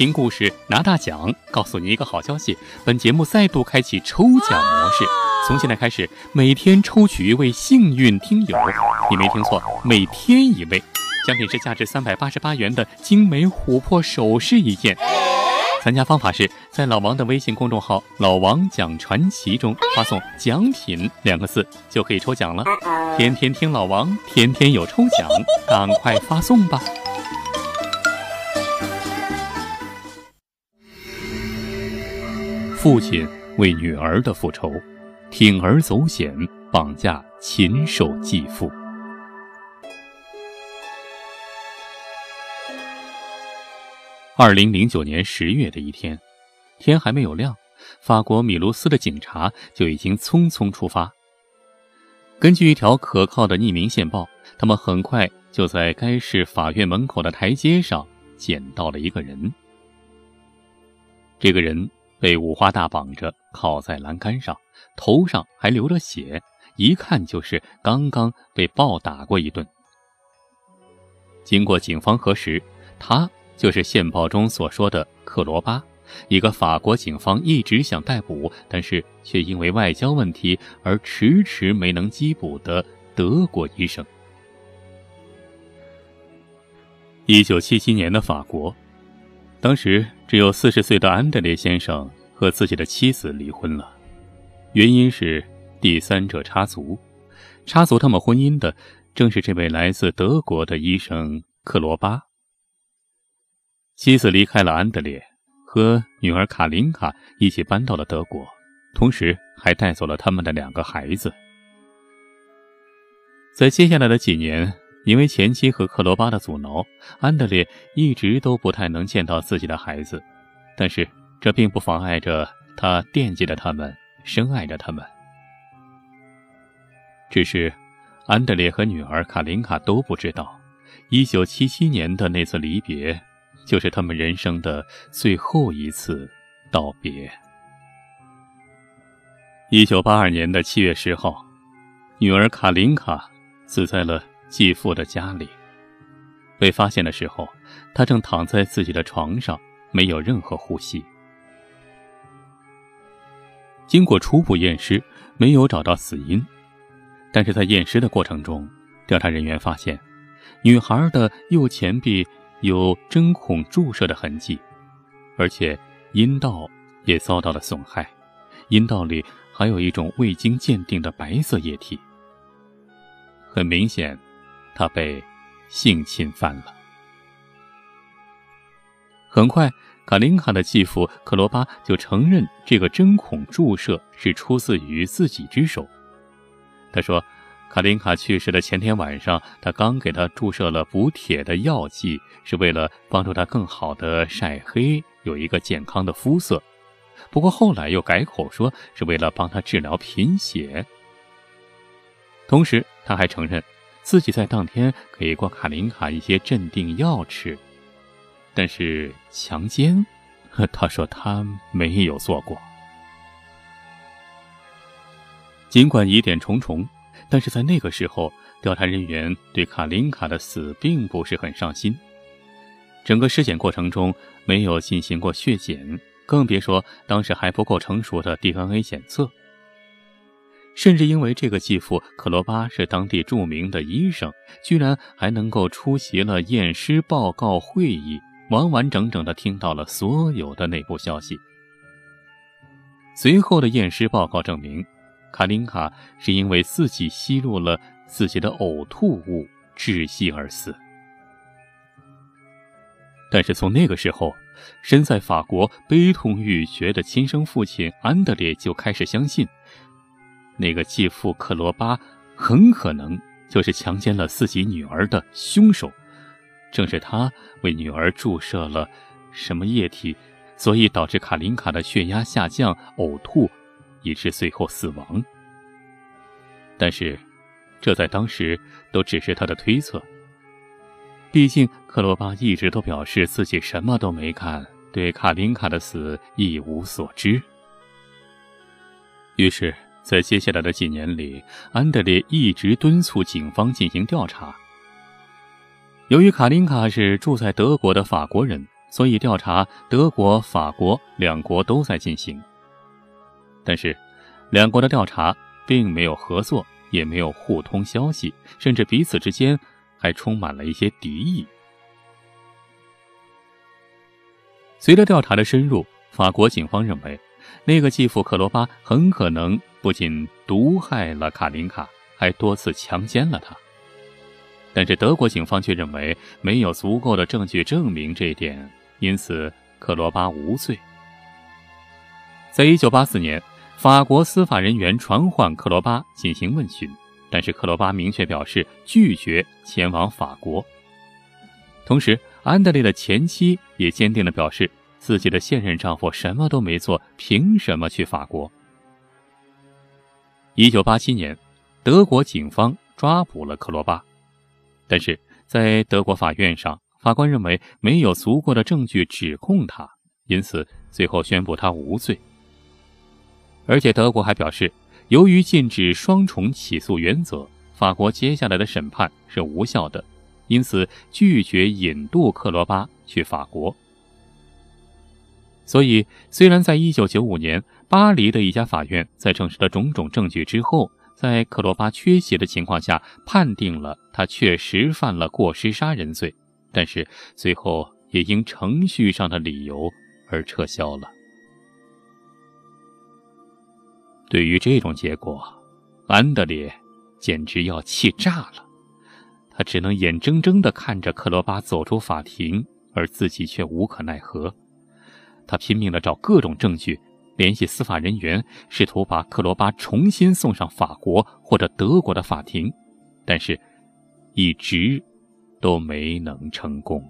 听故事拿大奖，告诉你一个好消息：本节目再度开启抽奖模式，从现在开始每天抽取一位幸运听友。你没听错，每天一位。奖品是价值三百八十八元的精美琥珀首饰一件。参加方法是在老王的微信公众号“老王讲传奇”中发送“奖品”两个字，就可以抽奖了。天天听老王，天天有抽奖，赶快发送吧！父亲为女儿的复仇，铤而走险，绑架禽兽继父。二零零九年十月的一天，天还没有亮，法国米卢斯的警察就已经匆匆出发。根据一条可靠的匿名线报，他们很快就在该市法院门口的台阶上捡到了一个人。这个人被五花大绑着，靠在栏杆上，头上还流着血，一看就是刚刚被暴打过一顿。经过警方核实，他。就是线报中所说的克罗巴，一个法国警方一直想逮捕，但是却因为外交问题而迟迟没能缉捕的德国医生。一九七七年的法国，当时只有四十岁的安德烈先生和自己的妻子离婚了，原因是第三者插足，插足他们婚姻的正是这位来自德国的医生克罗巴。妻子离开了安德烈，和女儿卡琳卡一起搬到了德国，同时还带走了他们的两个孩子。在接下来的几年，因为前妻和克罗巴的阻挠，安德烈一直都不太能见到自己的孩子。但是这并不妨碍着他惦记着他们，深爱着他们。只是，安德烈和女儿卡琳卡都不知道，一九七七年的那次离别。就是他们人生的最后一次道别。一九八二年的七月十号，女儿卡琳卡死在了继父的家里。被发现的时候，他正躺在自己的床上，没有任何呼吸。经过初步验尸，没有找到死因，但是在验尸的过程中，调查人员发现，女孩的右前臂。有针孔注射的痕迹，而且阴道也遭到了损害，阴道里还有一种未经鉴定的白色液体。很明显，他被性侵犯了。很快，卡琳卡的继父克罗巴就承认这个针孔注射是出自于自己之手。他说。卡琳卡去世的前天晚上，他刚给她注射了补铁的药剂，是为了帮助她更好的晒黑，有一个健康的肤色。不过后来又改口说是为了帮她治疗贫血。同时，他还承认自己在当天给过卡琳卡一些镇定药吃，但是强奸，他说他没有做过。尽管疑点重重。但是在那个时候，调查人员对卡琳卡的死并不是很上心。整个尸检过程中没有进行过血检，更别说当时还不够成熟的 DNA 检测。甚至因为这个继父克罗巴是当地著名的医生，居然还能够出席了验尸报告会议，完完整整的听到了所有的内部消息。随后的验尸报告证明。卡琳卡是因为自己吸入了自己的呕吐物窒息而死。但是从那个时候，身在法国悲痛欲绝的亲生父亲安德烈就开始相信，那个继父克罗巴很可能就是强奸了自己女儿的凶手。正是他为女儿注射了什么液体，所以导致卡琳卡的血压下降、呕吐。以致最后死亡。但是，这在当时都只是他的推测。毕竟，克罗巴一直都表示自己什么都没干，对卡琳卡的死一无所知。于是，在接下来的几年里，安德烈一直敦促警方进行调查。由于卡琳卡是住在德国的法国人，所以调查德国、法国两国都在进行。但是，两国的调查并没有合作，也没有互通消息，甚至彼此之间还充满了一些敌意。随着调查的深入，法国警方认为，那个继父克罗巴很可能不仅毒害了卡琳卡，还多次强奸了她。但是德国警方却认为没有足够的证据证明这一点，因此克罗巴无罪。在一九八四年，法国司法人员传唤克罗巴进行问询，但是克罗巴明确表示拒绝前往法国。同时，安德烈的前妻也坚定地表示，自己的现任丈夫什么都没做，凭什么去法国？一九八七年，德国警方抓捕了克罗巴，但是在德国法院上，法官认为没有足够的证据指控他，因此最后宣布他无罪。而且德国还表示，由于禁止双重起诉原则，法国接下来的审判是无效的。因此，拒绝引渡克罗巴去法国。所以，虽然在一九九五年，巴黎的一家法院在证实了种种证据之后，在克罗巴缺席的情况下，判定了他确实犯了过失杀人罪，但是最后也因程序上的理由而撤销了。对于这种结果，安德烈简直要气炸了。他只能眼睁睁地看着克罗巴走出法庭，而自己却无可奈何。他拼命地找各种证据，联系司法人员，试图把克罗巴重新送上法国或者德国的法庭，但是，一直都没能成功。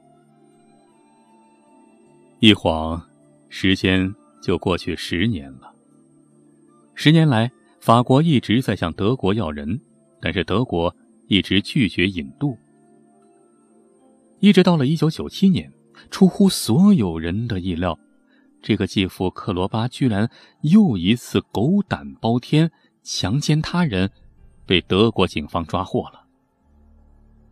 一晃，时间就过去十年了。十年来，法国一直在向德国要人，但是德国。一直拒绝引渡，一直到了一九九七年，出乎所有人的意料，这个继父克罗巴居然又一次狗胆包天强奸他人，被德国警方抓获了。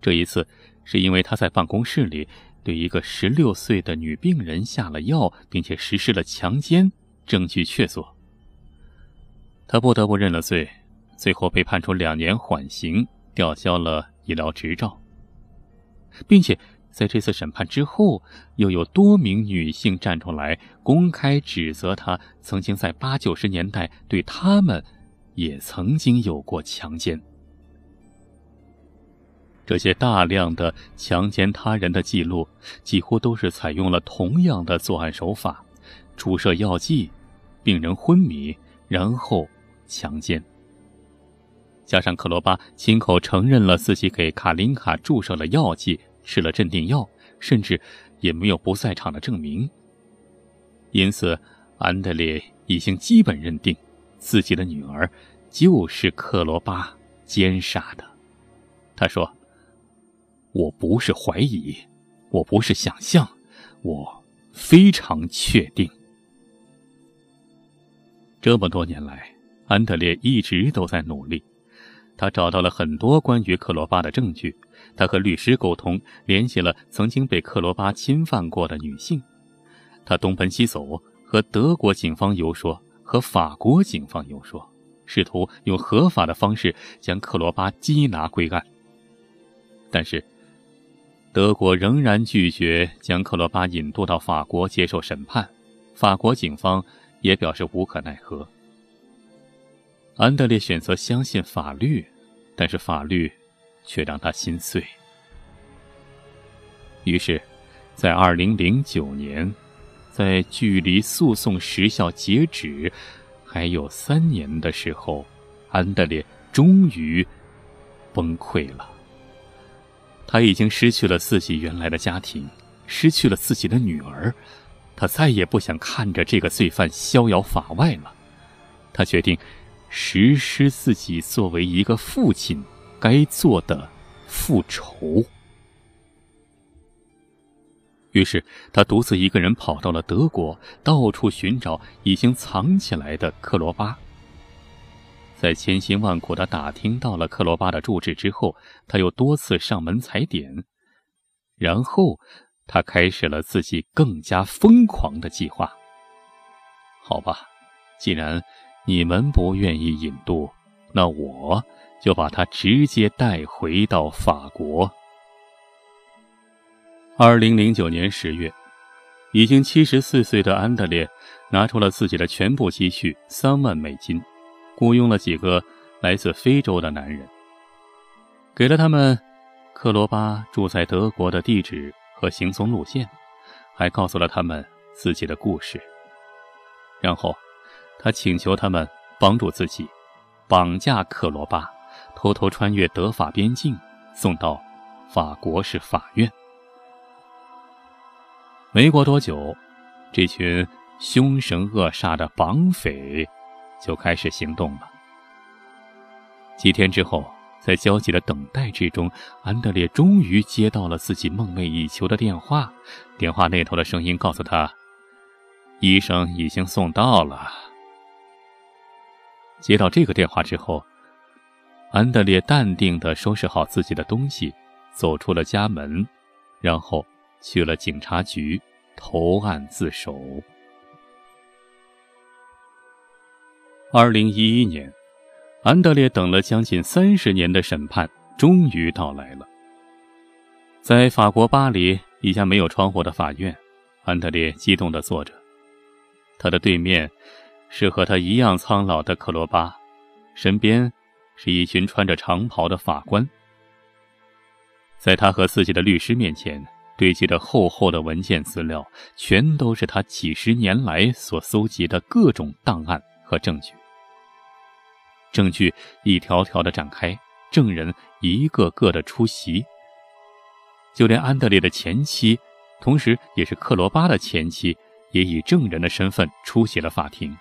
这一次是因为他在办公室里对一个十六岁的女病人下了药，并且实施了强奸，证据确凿。他不得不认了罪，最后被判处两年缓刑。吊销了医疗执照，并且在这次审判之后，又有多名女性站出来公开指责他曾经在八九十年代对他们也曾经有过强奸。这些大量的强奸他人的记录，几乎都是采用了同样的作案手法：注射药剂，病人昏迷，然后强奸。加上克罗巴亲口承认了自己给卡琳卡注射了药剂、吃了镇定药，甚至也没有不在场的证明。因此，安德烈已经基本认定自己的女儿就是克罗巴奸杀的。他说：“我不是怀疑，我不是想象，我非常确定。”这么多年来，安德烈一直都在努力。他找到了很多关于克罗巴的证据，他和律师沟通，联系了曾经被克罗巴侵犯过的女性。他东奔西走，和德国警方游说，和法国警方游说，试图用合法的方式将克罗巴缉拿归案。但是，德国仍然拒绝将克罗巴引渡到法国接受审判，法国警方也表示无可奈何。安德烈选择相信法律，但是法律却让他心碎。于是，在二零零九年，在距离诉讼时效截止还有三年的时候，安德烈终于崩溃了。他已经失去了自己原来的家庭，失去了自己的女儿，他再也不想看着这个罪犯逍遥法外了。他决定。实施自己作为一个父亲该做的复仇。于是，他独自一个人跑到了德国，到处寻找已经藏起来的克罗巴。在千辛万苦的打听到了克罗巴的住址之后，他又多次上门踩点，然后他开始了自己更加疯狂的计划。好吧，既然你们不愿意引渡，那我就把他直接带回到法国。二零零九年十月，已经七十四岁的安德烈拿出了自己的全部积蓄三万美金，雇佣了几个来自非洲的男人，给了他们克罗巴住在德国的地址。和行踪路线，还告诉了他们自己的故事。然后，他请求他们帮助自己，绑架克罗巴，偷偷穿越德法边境，送到法国是法院。没过多久，这群凶神恶煞的绑匪就开始行动了。几天之后。在焦急的等待之中，安德烈终于接到了自己梦寐以求的电话。电话那头的声音告诉他：“医生已经送到了。”接到这个电话之后，安德烈淡定地收拾好自己的东西，走出了家门，然后去了警察局投案自首。二零一一年。安德烈等了将近三十年的审判终于到来了。在法国巴黎一家没有窗户的法院，安德烈激动地坐着。他的对面是和他一样苍老的克罗巴，身边是一群穿着长袍的法官。在他和自己的律师面前，堆积着厚厚的文件资料，全都是他几十年来所搜集的各种档案和证据。证据一条条的展开，证人一个个的出席。就连安德烈的前妻，同时也是克罗巴的前妻，也以证人的身份出席了法庭。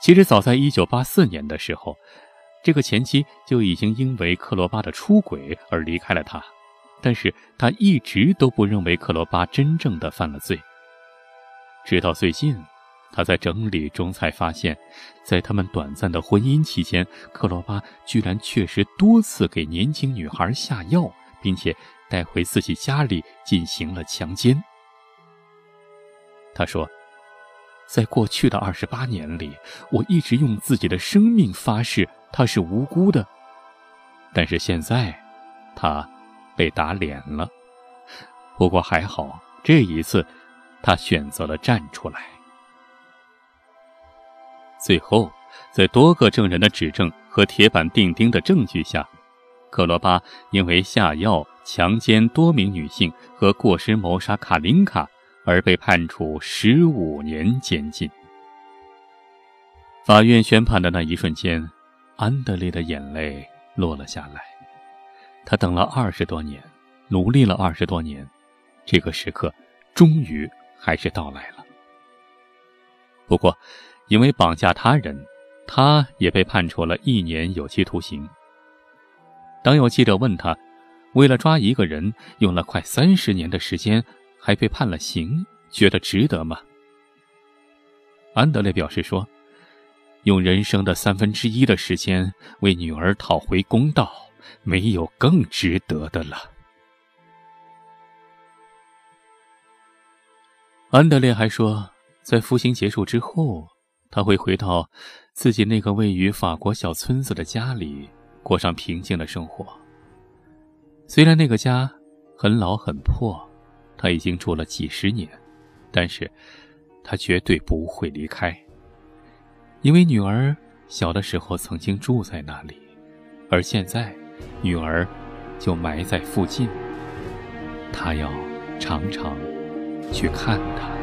其实，早在1984年的时候，这个前妻就已经因为克罗巴的出轨而离开了他，但是他一直都不认为克罗巴真正的犯了罪，直到最近。他在整理中才发现，在他们短暂的婚姻期间，克罗巴居然确实多次给年轻女孩下药，并且带回自己家里进行了强奸。他说：“在过去的二十八年里，我一直用自己的生命发誓他是无辜的，但是现在，他被打脸了。不过还好，这一次，他选择了站出来。”最后，在多个证人的指证和铁板钉钉的证据下，克罗巴因为下药、强奸多名女性和过失谋杀卡琳卡而被判处十五年监禁。法院宣判的那一瞬间，安德烈的眼泪落了下来。他等了二十多年，努力了二十多年，这个时刻终于还是到来了。不过，因为绑架他人，他也被判处了一年有期徒刑。当有记者问他，为了抓一个人用了快三十年的时间，还被判了刑，觉得值得吗？安德烈表示说：“用人生的三分之一的时间为女儿讨回公道，没有更值得的了。”安德烈还说，在服刑结束之后。他会回到自己那个位于法国小村子的家里，过上平静的生活。虽然那个家很老很破，他已经住了几十年，但是他绝对不会离开，因为女儿小的时候曾经住在那里，而现在女儿就埋在附近。他要常常去看她。